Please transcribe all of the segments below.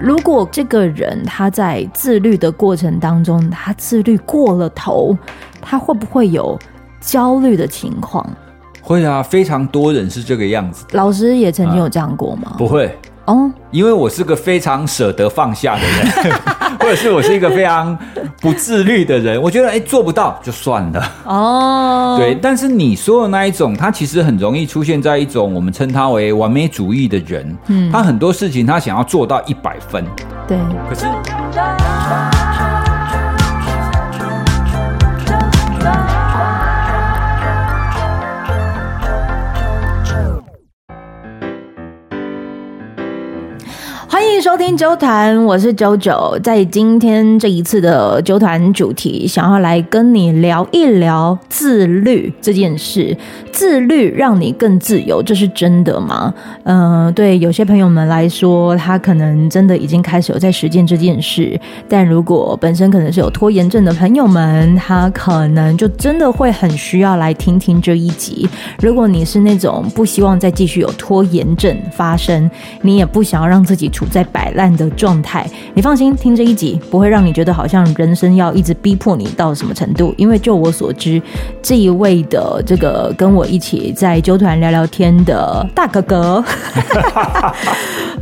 如果这个人他在自律的过程当中，他自律过了头，他会不会有焦虑的情况？会啊，非常多人是这个样子。老师也曾经有这样过吗？不会。哦，因为我是个非常舍得放下的人，或者是我是一个非常不自律的人，我觉得哎做不到就算了。哦，对，但是你说的那一种，他其实很容易出现在一种我们称他为完美主义的人，嗯，他很多事情他想要做到一百分，对，可是。欢迎收听啾团，我是九九。在今天这一次的啾团主题，想要来跟你聊一聊自律这件事。自律让你更自由，这是真的吗？嗯、对有些朋友们来说，他可能真的已经开始有在实践这件事。但如果本身可能是有拖延症的朋友们，他可能就真的会很需要来听听这一集。如果你是那种不希望再继续有拖延症发生，你也不想要让自己处在摆烂的状态，你放心听这一集，不会让你觉得好像人生要一直逼迫你到什么程度。因为就我所知，这一位的这个跟我一起在纠团聊聊天的大哥哥，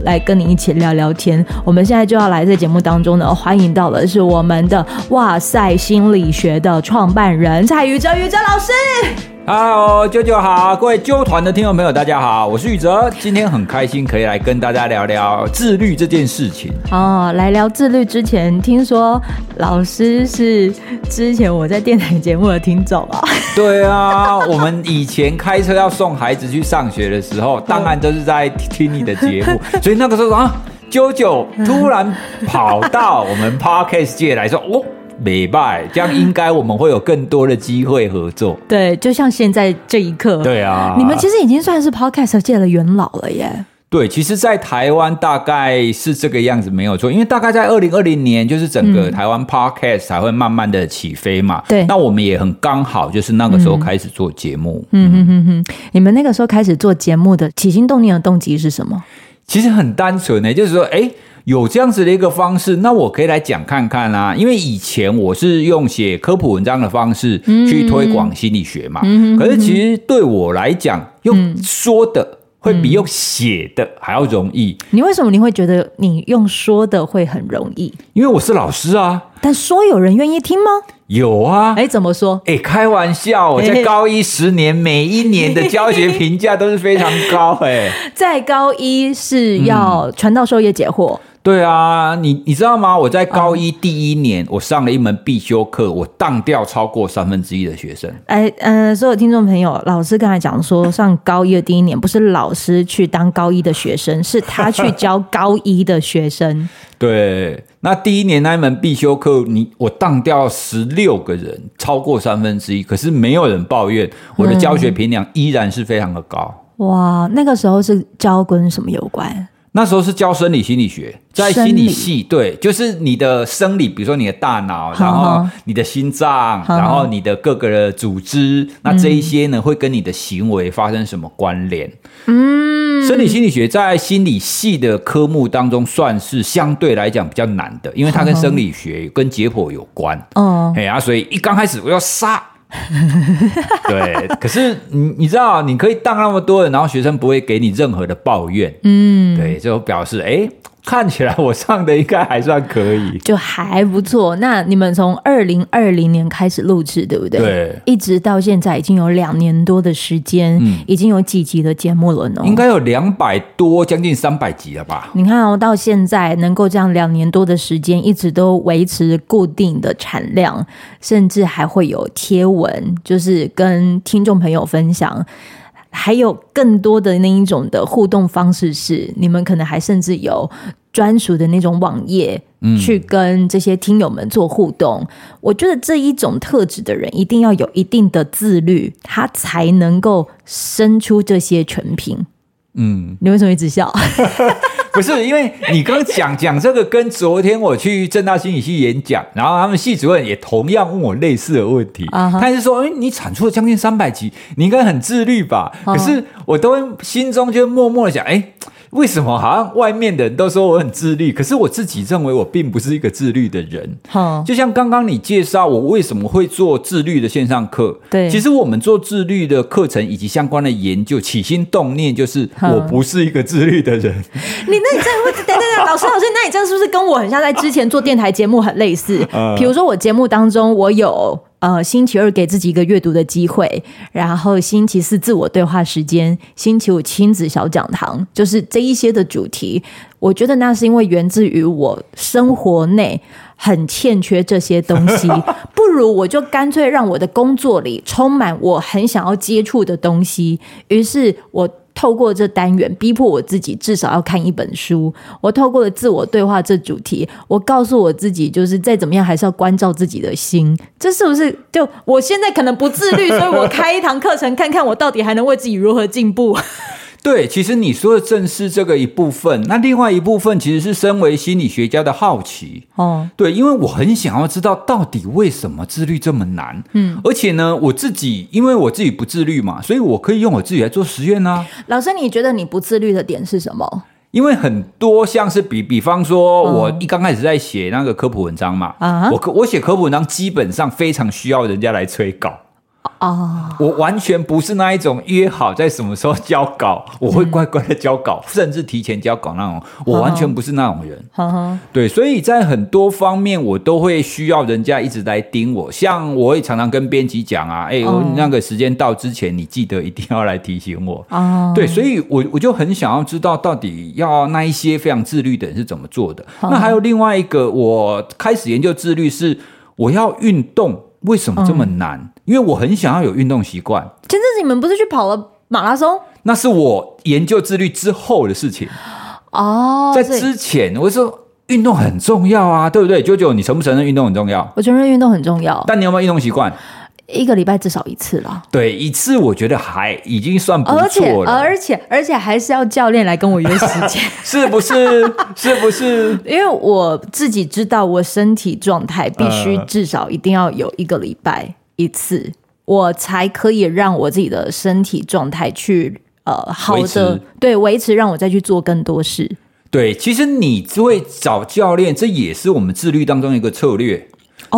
来跟你一起聊聊天。我们现在就要来在节目当中呢，欢迎到的是我们的哇塞心理学的创办人蔡宇哲宇哲老师。Hello，啾啾好，各位啾团的听众朋友，大家好，我是宇哲，今天很开心可以来跟大家聊聊自律这件事情。哦，来聊自律之前，听说老师是之前我在电台节目的听众啊。对啊，我们以前开车要送孩子去上学的时候，当然都是在听你的节目，所以那个时候啊，啾啾突然跑到我们 Podcast 界来说，哦。没拜，这样应该我们会有更多的机会合作。对，就像现在这一刻。对啊，你们其实已经算是 Podcast 界的元老了耶。对，其实，在台湾大概是这个样子，没有错。因为大概在二零二零年，就是整个台湾 Podcast 才会慢慢的起飞嘛。对、嗯，那我们也很刚好，就是那个时候开始做节目。嗯哼哼哼，你们那个时候开始做节目的起心动念的动机是什么？其实很单纯呢，就是说，哎。有这样子的一个方式，那我可以来讲看看啦、啊。因为以前我是用写科普文章的方式去推广心理学嘛，嗯、可是其实对我来讲，用说的会比用写的还要容易。你为什么你会觉得你用说的会很容易？因为我是老师啊。但说有人愿意听吗？有啊。哎，怎么说？哎，开玩笑，我 在高一十年，每一年的教学评价都是非常高。哎，在高一是要传道授业解惑。对啊，你你知道吗？我在高一第一年，我上了一门必修课，我当掉超过三分之一的学生。哎，嗯、呃，所有听众朋友，老师刚才讲说，上高一的第一年，不是老师去当高一的学生，是他去教高一的学生。对，那第一年那一门必修课，你我当掉十六个人，超过三分之一，可是没有人抱怨，我的教学评量依然是非常的高。嗯、哇，那个时候是教跟什么有关？那时候是教生理心理学，在心理系，对，就是你的生理，比如说你的大脑，然后你的心脏，然后你的各个的组织，那这一些呢，会跟你的行为发生什么关联？嗯，生理心理学在心理系的科目当中，算是相对来讲比较难的，因为它跟生理学跟解剖有关。哦，哎呀，所以一刚开始我要杀。对，可是你你知道，你可以当那么多人，然后学生不会给你任何的抱怨，嗯，对，就表示哎。诶看起来我唱的应该还算可以，就还不错。那你们从二零二零年开始录制，对不对？对，一直到现在已经有两年多的时间，嗯，已经有几集的节目了呢？应该有两百多，将近三百集了吧？你看哦，到现在能够这样两年多的时间，一直都维持固定的产量，甚至还会有贴文，就是跟听众朋友分享。还有更多的那一种的互动方式是，你们可能还甚至有专属的那种网页，去跟这些听友们做互动。我觉得这一种特质的人，一定要有一定的自律，他才能够生出这些全品。嗯，你为什么一直笑？不是，因为你刚讲 讲这个，跟昨天我去正大心理系演讲，然后他们系主任也同样问我类似的问题。Uh huh. 他是说：“哎，你产出了将近三百集，你应该很自律吧？” uh huh. 可是我都心中就默默的想：“哎。”为什么好像外面的人都说我很自律，可是我自己认为我并不是一个自律的人。好，就像刚刚你介绍我为什么会做自律的线上课，对，其实我们做自律的课程以及相关的研究，起心动念就是我不是一个自律的人。你那你这样会等等等，老师老师，那你这样是不是跟我很像？在之前做电台节目很类似？比如说我节目当中我有。呃，星期二给自己一个阅读的机会，然后星期四自我对话时间，星期五亲子小讲堂，就是这一些的主题。我觉得那是因为源自于我生活内很欠缺这些东西，不如我就干脆让我的工作里充满我很想要接触的东西。于是我。透过这单元，逼迫我自己至少要看一本书。我透过了自我对话这主题，我告诉我自己，就是再怎么样还是要关照自己的心。这是不是就我现在可能不自律，所以我开一堂课程，看看我到底还能为自己如何进步。对，其实你说的正是这个一部分。那另外一部分其实是身为心理学家的好奇哦。对，因为我很想要知道到底为什么自律这么难。嗯，而且呢，我自己因为我自己不自律嘛，所以我可以用我自己来做实验呢。老师，你觉得你不自律的点是什么？因为很多像是比比方说，我一刚开始在写那个科普文章嘛，啊，我我写科普文章基本上非常需要人家来催稿。哦，oh. 我完全不是那一种约好在什么时候交稿，我会乖乖的交稿，嗯、甚至提前交稿那种。我完全不是那种人。Oh. Oh. 对，所以在很多方面，我都会需要人家一直来盯我。像我也常常跟编辑讲啊，哎、欸，我那个时间到之前，你记得一定要来提醒我。哦，oh. 对，所以我我就很想要知道，到底要那一些非常自律的人是怎么做的。Oh. 那还有另外一个，我开始研究自律是我要运动，为什么这么难？Oh. 因为我很想要有运动习惯。前阵子你们不是去跑了马拉松？那是我研究自律之后的事情。哦，在之前我说运动很重要啊，对不对？九九，你承不承认运动很重要？我承认运动很重要。但你有没有运动习惯？一个礼拜至少一次了。对，一次我觉得还已经算不错了。而且而且还是要教练来跟我约时间，是不是？是不是？因为我自己知道，我身体状态必须至少一定要有一个礼拜。一次，我才可以让我自己的身体状态去呃好的对维持，让我再去做更多事。对，其实你会找教练，这也是我们自律当中一个策略。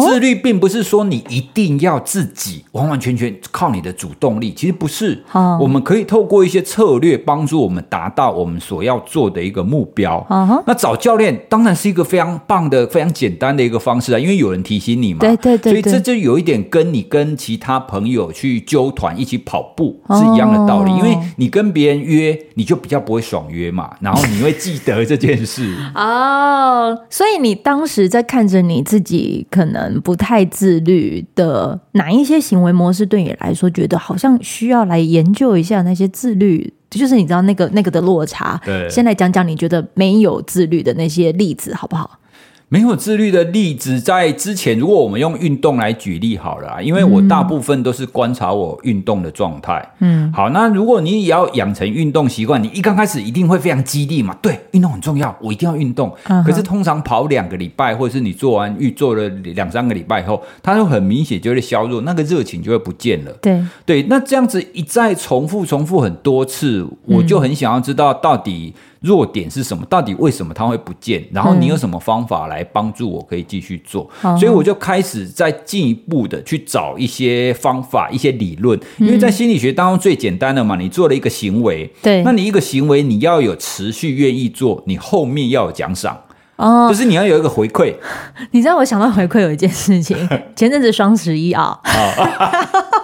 自律并不是说你一定要自己完完全全靠你的主动力，其实不是。我们可以透过一些策略帮助我们达到我们所要做的一个目标。那找教练当然是一个非常棒的、非常简单的一个方式啊，因为有人提醒你嘛。对对对。所以这就有一点跟你跟其他朋友去纠团一起跑步是一样的道理，因为你跟别人约，你就比较不会爽约嘛，然后你会记得这件事。哦，所以你当时在看着你自己可能。不太自律的哪一些行为模式对你来说，觉得好像需要来研究一下那些自律，就是你知道那个那个的落差。对，先来讲讲你觉得没有自律的那些例子，好不好？没有自律的例子，在之前，如果我们用运动来举例好了，因为我大部分都是观察我运动的状态。嗯，好，那如果你也要养成运动习惯，你一刚开始一定会非常激励嘛，对，运动很重要，我一定要运动。嗯、可是通常跑两个礼拜，或者是你做完预做了两三个礼拜以后，它就很明显就会削弱，那个热情就会不见了。对对，那这样子一再重复重复很多次，我就很想要知道到底。弱点是什么？到底为什么它会不见？然后你有什么方法来帮助我可以继续做？嗯、所以我就开始再进一步的去找一些方法、一些理论。因为在心理学当中最简单的嘛，你做了一个行为，对，那你一个行为你要有持续愿意做，你后面要有奖赏。哦，就是你要有一个回馈。你知道我想到回馈有一件事情，前阵子双十一啊，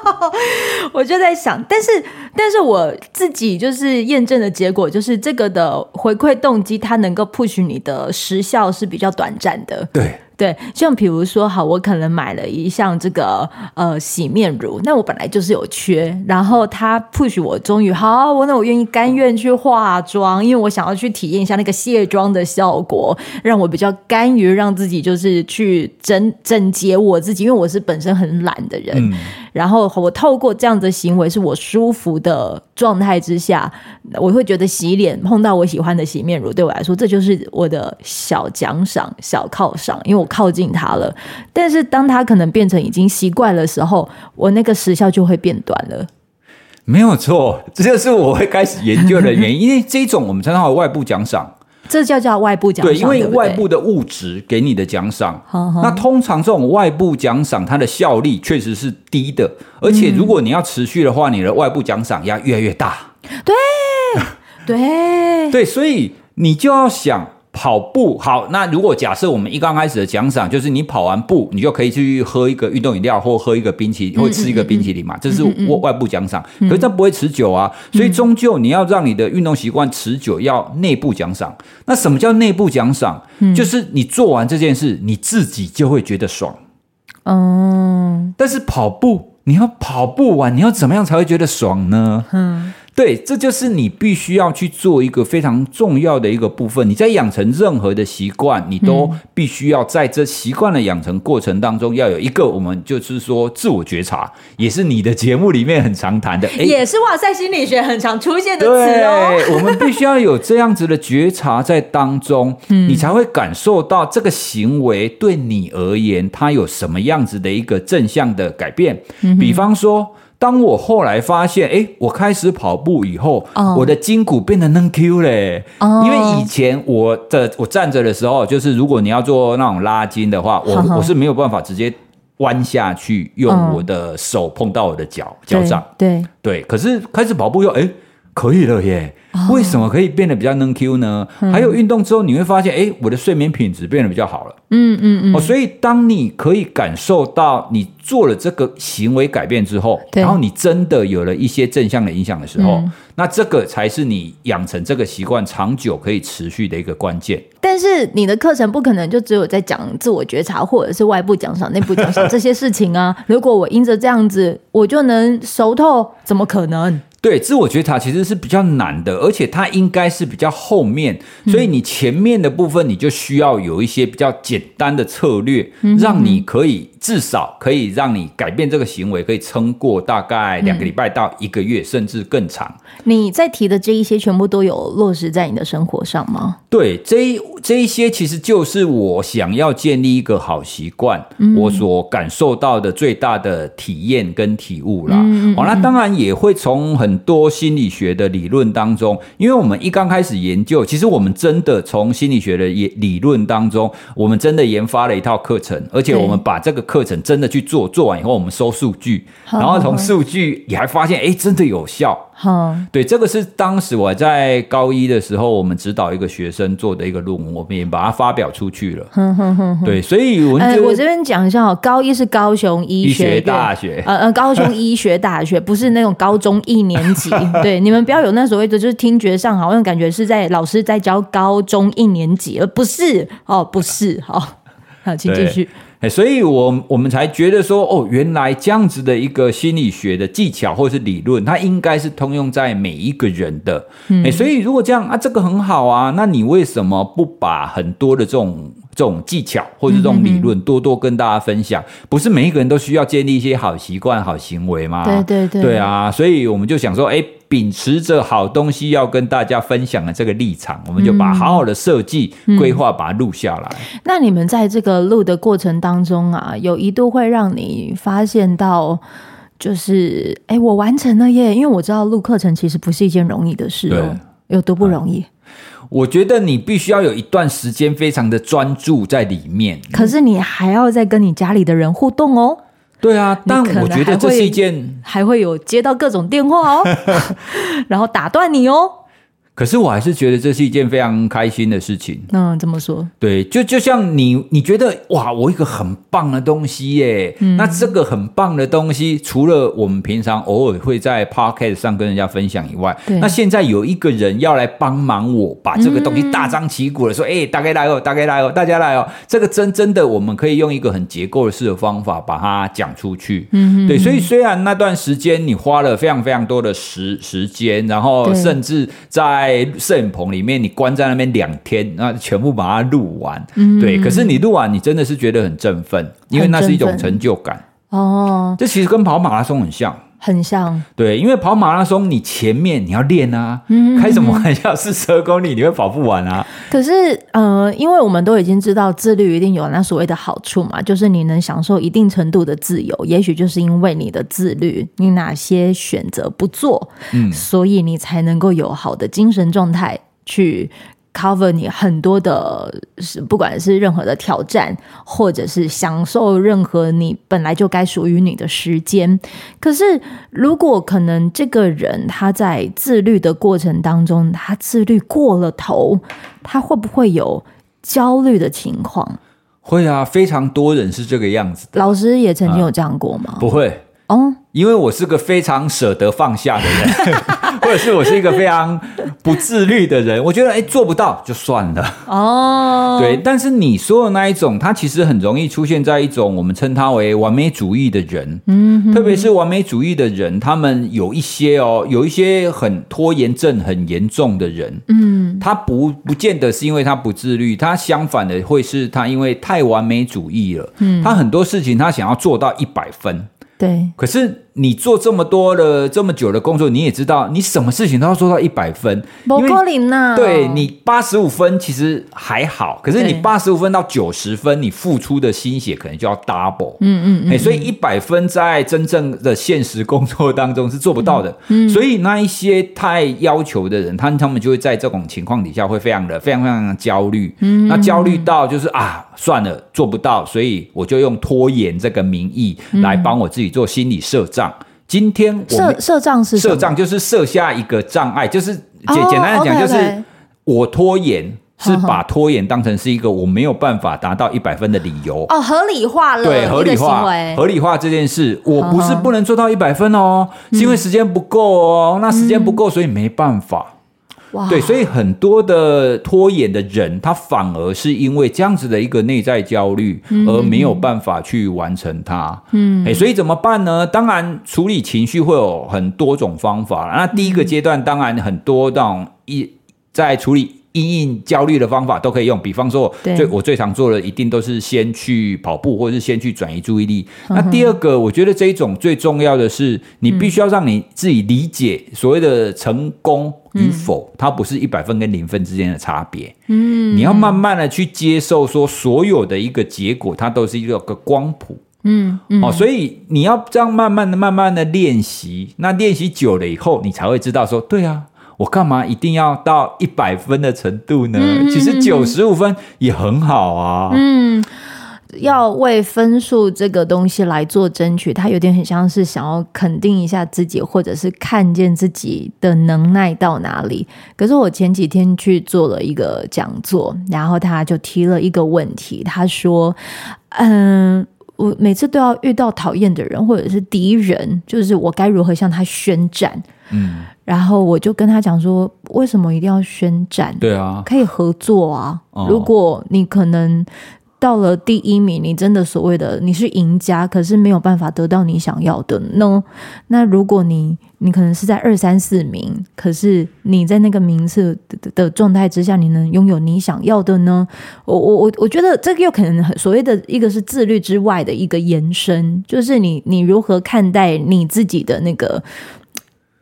我就在想，但是但是我自己就是验证的结果，就是这个的回馈动机，它能够 push 你的时效是比较短暂的。对。对，像比如说，好，我可能买了一项这个呃洗面乳，那我本来就是有缺，然后他 push 我，终于好，我那我愿意甘愿去化妆，因为我想要去体验一下那个卸妆的效果，让我比较甘于让自己就是去整整洁我自己，因为我是本身很懒的人。嗯然后我透过这样的行为是我舒服的状态之下，我会觉得洗脸碰到我喜欢的洗面乳，对我来说这就是我的小奖赏、小犒赏，因为我靠近它了。但是当它可能变成已经习惯的时候，我那个时效就会变短了。没有错，这就是我会开始研究的原因，因为这种我们称它为外部奖赏。这叫叫外部奖赏，对，因为外部的物质给你的奖赏。那通常这种外部奖赏，它的效力确实是低的，而且如果你要持续的话，你的外部奖赏要越来越大。对，对，对，所以你就要想。跑步好，那如果假设我们一刚开始的奖赏就是你跑完步，你就可以去喝一个运动饮料，或喝一个冰淇淋，或吃一个冰淇淋嘛，这是外外部奖赏。可是这不会持久啊，所以终究你要让你的运动习惯持久，要内部奖赏。那什么叫内部奖赏？就是你做完这件事，你自己就会觉得爽。嗯，但是跑步，你要跑步完，你要怎么样才会觉得爽呢？嗯。对，这就是你必须要去做一个非常重要的一个部分。你在养成任何的习惯，你都必须要在这习惯的养成过程当中，要有一个我们就是说自我觉察，也是你的节目里面很常谈的，也是哇塞心理学很常出现的词哦。对，我们必须要有这样子的觉察在当中，你才会感受到这个行为对你而言，它有什么样子的一个正向的改变。比方说。当我后来发现，哎，我开始跑步以后，oh. 我的筋骨变得嫩 Q 嘞。Oh. 因为以前我的我站着的时候，就是如果你要做那种拉筋的话，我、oh. 我是没有办法直接弯下去，用我的手碰到我的脚、oh. 脚掌。对对，可是开始跑步又哎可以了耶。为什么可以变得比较能 Q 呢？嗯、还有运动之后，你会发现，哎，我的睡眠品质变得比较好了。嗯嗯嗯。哦，所以当你可以感受到你做了这个行为改变之后，然后你真的有了一些正向的影响的时候，嗯、那这个才是你养成这个习惯长久可以持续的一个关键。但是你的课程不可能就只有在讲自我觉察，或者是外部奖赏、内部奖赏这些事情啊。如果我因着这样子，我就能熟透，怎么可能？对，自我觉察其实是比较难的，而且它应该是比较后面，所以你前面的部分你就需要有一些比较简单的策略，让你可以至少可以让你改变这个行为，可以撑过大概两个礼拜到一个月，甚至更长。你在提的这一些全部都有落实在你的生活上吗？对，这一这一些其实就是我想要建立一个好习惯，我所感受到的最大的体验跟体悟啦。好，那当然也会从很很多心理学的理论当中，因为我们一刚开始研究，其实我们真的从心理学的理论当中，我们真的研发了一套课程，而且我们把这个课程真的去做，做完以后我们收数据，然后从数据也还发现，哎，真的有效。好，对，这个是当时我在高一的时候，我们指导一个学生做的一个论文，我们也把它发表出去了。对，所以我我这边讲一下哦，高一是高雄医学大学，呃呃，高雄医学大学不是那种高中一年级，对，你们不要有那所谓的就是听觉上好像感觉是在老师在教高中一年级，而不是哦，不是，好，好，请继续。所以我，我我们才觉得说，哦，原来这样子的一个心理学的技巧或是理论，它应该是通用在每一个人的。嗯，所以如果这样啊，这个很好啊，那你为什么不把很多的这种这种技巧或者这种理论多多跟大家分享？不是每一个人都需要建立一些好习惯、好行为吗？对对对，对啊，所以我们就想说，哎。秉持着好东西要跟大家分享的这个立场，我们就把好好的设计规划把它录下来。嗯。那你们在这个录的过程当中啊，有一度会让你发现到，就是哎，我完成了耶！因为我知道录课程其实不是一件容易的事哦，有多不容易？我觉得你必须要有一段时间非常的专注在里面，可是你还要再跟你家里的人互动哦。对啊，但我觉得这是一件还会有接到各种电话哦，然后打断你哦。可是我还是觉得这是一件非常开心的事情。嗯，怎么说？对，就就像你，你觉得哇，我一个很棒的东西耶。嗯。那这个很棒的东西，除了我们平常偶尔会在 Podcast 上跟人家分享以外，那现在有一个人要来帮忙我把这个东西大张旗鼓的说，哎、嗯，大家来哦，大家来哦，大家来哦。这个真真的，我们可以用一个很结构式的方法把它讲出去。嗯。对，所以虽然那段时间你花了非常非常多的时时间，然后甚至在在摄影棚里面，你关在那边两天，那全部把它录完，嗯，对。可是你录完，你真的是觉得很振奋，因为那是一种成就感。哦，这其实跟跑马拉松很像。很像，对，因为跑马拉松，你前面你要练啊，嗯、开什么玩笑？四十二公里你会跑不完啊。可是，呃，因为我们都已经知道自律一定有那所谓的好处嘛，就是你能享受一定程度的自由。也许就是因为你的自律，你哪些选择不做，嗯，所以你才能够有好的精神状态去。Cover 你很多的，是不管是任何的挑战，或者是享受任何你本来就该属于你的时间。可是，如果可能，这个人他在自律的过程当中，他自律过了头，他会不会有焦虑的情况？会啊，非常多人是这个样子。老师也曾经有这样过吗？啊，不会哦，因为我是个非常舍得放下的人。或者是我是一个非常不自律的人，我觉得哎，做不到就算了。哦。对，但是你说的那一种，他其实很容易出现在一种我们称他为完美主义的人，嗯，特别是完美主义的人，他们有一些哦，有一些很拖延症很严重的人，嗯，他不不见得是因为他不自律，他相反的会是他因为太完美主义了，嗯，他很多事情他想要做到一百分，对，可是。你做这么多的这么久的工作，你也知道，你什么事情都要做到一百分。不可能啊！对，你八十五分其实还好，可是你八十五分到九十分，你付出的心血可能就要 double。嗯嗯嗯。所以一百分在真正的现实工作当中是做不到的。嗯。所以那一些太要求的人，他他们就会在这种情况底下会非常的非常非常的焦虑。嗯。那焦虑到就是啊，算了，做不到，所以我就用拖延这个名义来帮我自己做心理设障。今天我设设障是设障，就是设下一个障碍，就是简简单的讲，就是我拖延是把拖延当成是一个我没有办法达到一百分的理由。哦，合理化了，对，合理化，合理化这件事，我不是不能做到一百分哦，是因为时间不够哦，那时间不够，所以没办法。对，所以很多的拖延的人，他反而是因为这样子的一个内在焦虑，而没有办法去完成它。嗯，所以怎么办呢？当然，处理情绪会有很多种方法。那第一个阶段，当然很多那种一在处理。因应焦虑的方法都可以用，比方说，最我最常做的一定都是先去跑步，或者是先去转移注意力。那第二个，我觉得这一种最重要的是，你必须要让你自己理解所谓的成功与否，它不是一百分跟零分之间的差别。嗯，你要慢慢的去接受，说所有的一个结果，它都是一个个光谱。嗯，哦，所以你要这样慢慢的、慢慢的练习。那练习久了以后，你才会知道说，对啊。我干嘛一定要到一百分的程度呢？嗯、其实九十五分也很好啊。嗯，要为分数这个东西来做争取，他有点很像是想要肯定一下自己，或者是看见自己的能耐到哪里。可是我前几天去做了一个讲座，然后他就提了一个问题，他说：“嗯，我每次都要遇到讨厌的人或者是敌人，就是我该如何向他宣战？”嗯。然后我就跟他讲说，为什么一定要宣战？对啊，可以合作啊。如果你可能到了第一名，你真的所谓的你是赢家，可是没有办法得到你想要的呢？那如果你你可能是在二三四名，可是你在那个名次的，状态之下，你能拥有你想要的呢？我我我我觉得这个又可能很所谓的一个是自律之外的一个延伸，就是你你如何看待你自己的那个。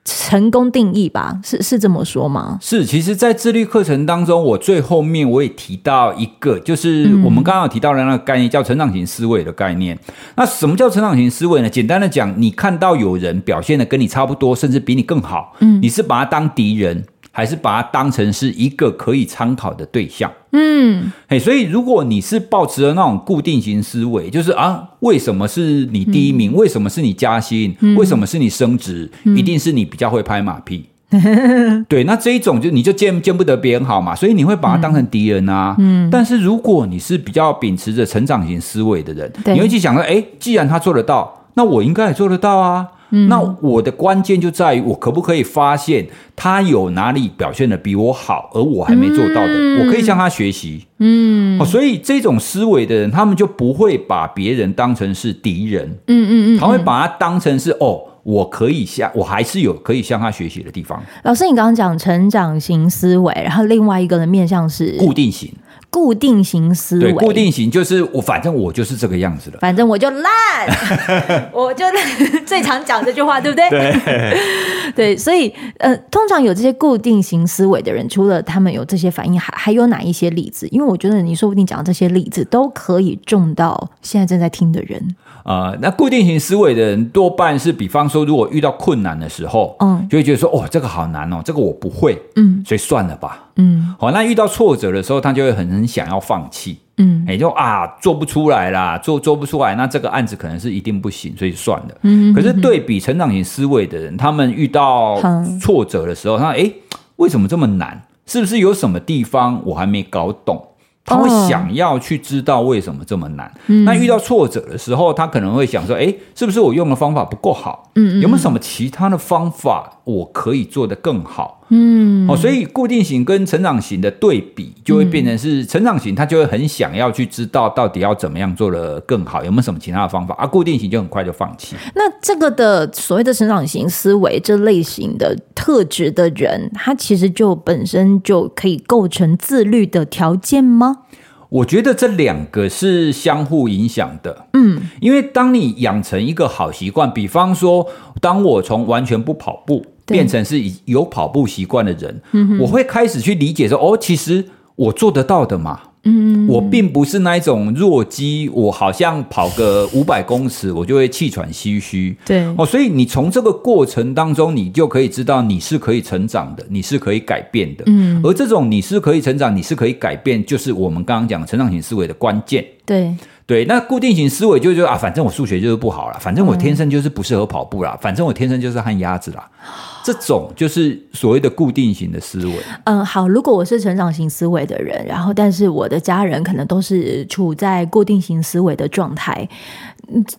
成功定义吧，是是这么说吗？是，其实，在自律课程当中，我最后面我也提到一个，就是我们刚刚有提到的那个概念，叫成长型思维的概念。那什么叫成长型思维呢？简单的讲，你看到有人表现的跟你差不多，甚至比你更好，嗯，你是把他当敌人，还是把它当成是一个可以参考的对象？嗯，嘿，所以如果你是保持了那种固定型思维，就是啊，为什么是你第一名？嗯、为什么是你加薪？嗯、为什么是你升职？嗯、一定是你比较会拍马屁。嗯、对，那这一种就你就见见不得别人好嘛，所以你会把它当成敌人啊。嗯，但是如果你是比较秉持着成长型思维的人，对你会去想说，哎，既然他做得到，那我应该也做得到啊。那我的关键就在于我可不可以发现他有哪里表现的比我好，而我还没做到的，嗯、我可以向他学习。嗯，哦，所以这种思维的人，他们就不会把别人当成是敌人。嗯嗯嗯，他会把他当成是哦，我可以向，我还是有可以向他学习的地方。老师，你刚刚讲成长型思维，然后另外一个的面向是固定型。固定型思维，对，固定型就是我，反正我就是这个样子的，反正我就烂，我就 最常讲这句话，对不对？对，对，所以呃，通常有这些固定型思维的人，除了他们有这些反应，还还有哪一些例子？因为我觉得你说不定讲的这些例子都可以中到现在正在听的人。呃，那固定型思维的人多半是，比方说，如果遇到困难的时候，嗯，就会觉得说，哦，这个好难哦，这个我不会，嗯，所以算了吧，嗯，好，那遇到挫折的时候，他就会很很想要放弃，嗯，也就啊，做不出来啦，做做不出来，那这个案子可能是一定不行，所以算了，嗯，可是对比成长型思维的人，他们遇到挫折的时候，他说，哎，为什么这么难？是不是有什么地方我还没搞懂？他会想要去知道为什么这么难。嗯、那遇到挫折的时候，他可能会想说：“哎，是不是我用的方法不够好？嗯嗯，有没有什么其他的方法我可以做得更好？”嗯，哦，所以固定型跟成长型的对比，就会变成是成长型，他就会很想要去知道到底要怎么样做的更好，有没有什么其他的方法？而、啊、固定型就很快就放弃。那这个的所谓的成长型思维这类型的特质的人，他其实就本身就可以构成自律的条件吗？我觉得这两个是相互影响的。嗯，因为当你养成一个好习惯，比方说，当我从完全不跑步。变成是有跑步习惯的人，嗯、我会开始去理解说，哦，其实我做得到的嘛。嗯，我并不是那一种弱鸡，我好像跑个五百公尺，我就会气喘吁吁。对，哦，所以你从这个过程当中，你就可以知道你是可以成长的，你是可以改变的。嗯，而这种你是可以成长，你是可以改变，就是我们刚刚讲成长型思维的关键。对。对，那固定型思维就是啊，反正我数学就是不好了，反正我天生就是不适合跑步啦，嗯、反正我天生就是旱鸭子啦，这种就是所谓的固定型的思维。嗯，好，如果我是成长型思维的人，然后但是我的家人可能都是处在固定型思维的状态，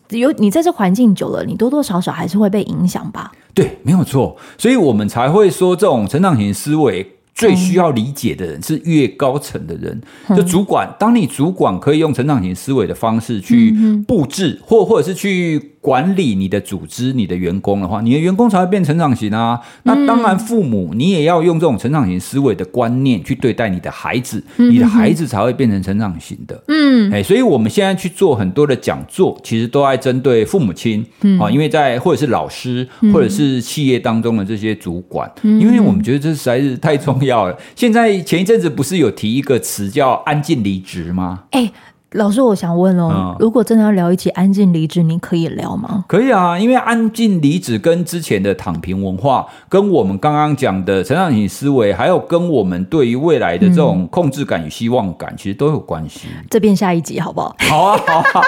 有你在这环境久了，你多多少少还是会被影响吧？对，没有错，所以我们才会说这种成长型思维。最需要理解的人是越高层的人，就主管。当你主管可以用成长型思维的方式去布置，或或者是去。管理你的组织、你的员工的话，你的员工才会变成长型啊。那当然，父母你也要用这种成长型思维的观念去对待你的孩子，你的孩子才会变成成长型的。嗯，哎，所以我们现在去做很多的讲座，其实都爱针对父母亲啊，因为在或者是老师，或者是企业当中的这些主管，因为我们觉得这实在是太重要了。现在前一阵子不是有提一个词叫“安静离职”吗？哎。老师，我想问哦，嗯、如果真的要聊一起安静离职，您可以聊吗？可以啊，因为安静离职跟之前的躺平文化，跟我们刚刚讲的成长型思维，还有跟我们对于未来的这种控制感与希望感，其实都有关系。这边下一集好不好？好啊，好啊。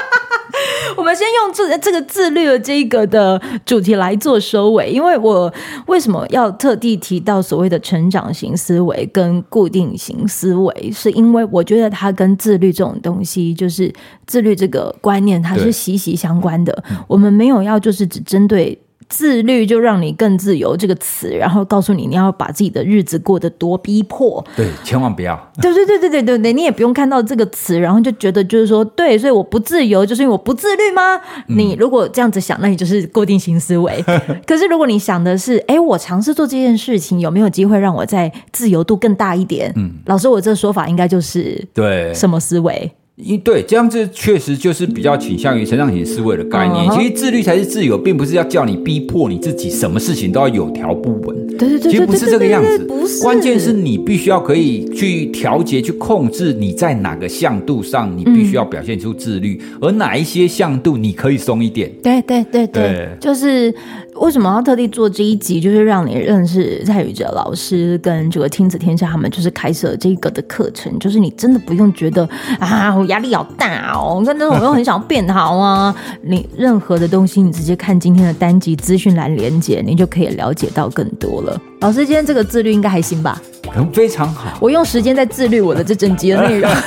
我们先用这这个自律的这个的主题来做收尾，因为我为什么要特地提到所谓的成长型思维跟固定型思维，是因为我觉得它跟自律这种东西，就是自律这个观念，它是息息相关的。我们没有要就是只针对。自律就让你更自由这个词，然后告诉你你要把自己的日子过得多逼迫，对，千万不要。对对对对对对对，你也不用看到这个词，然后就觉得就是说，对，所以我不自由，就是因为我不自律吗？嗯、你如果这样子想，那你就是固定型思维。可是如果你想的是，哎，我尝试做这件事情，有没有机会让我在自由度更大一点？嗯，老师，我这个说法应该就是对什么思维？一对，这样子确实就是比较倾向于成长型思维的概念。其实自律才是自由，并不是要叫你逼迫你自己，什么事情都要有条不紊。对对对，其实不是这个样子。不是，关键是你必须要可以去调节、去控制你在哪个向度上，你必须要表现出自律，而哪一些向度你可以松一点。对对对对，就是。为什么要特地做这一集？就是让你认识蔡宇哲老师跟这个亲子天下，他们就是开设这个的课程。就是你真的不用觉得啊，我压力好大哦，跟那种我又很想变好啊。你任何的东西，你直接看今天的单集资讯栏连接，你就可以了解到更多了。老师，今天这个自律应该还行吧？嗯，非常好。我用时间在自律我的这整集的内容。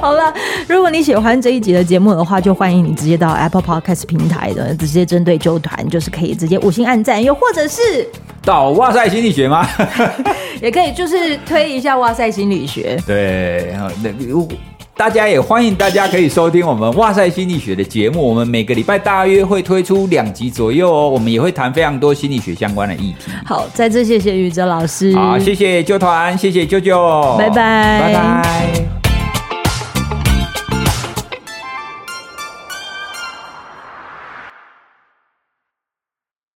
好了，如果你喜欢这一集的节目的话，就欢迎你直接到 Apple Podcast 平台的，直接针对周团，就是可以直接五星按赞，又或者是到哇塞心理学吗？也可以，就是推一下哇塞心理学。对，那如大家也欢迎大家可以收听我们哇塞心理学的节目，我们每个礼拜大约会推出两集左右哦，我们也会谈非常多心理学相关的议题。好，再次谢谢宇哲老师，好，谢谢啾团，谢谢舅舅，拜拜，拜拜。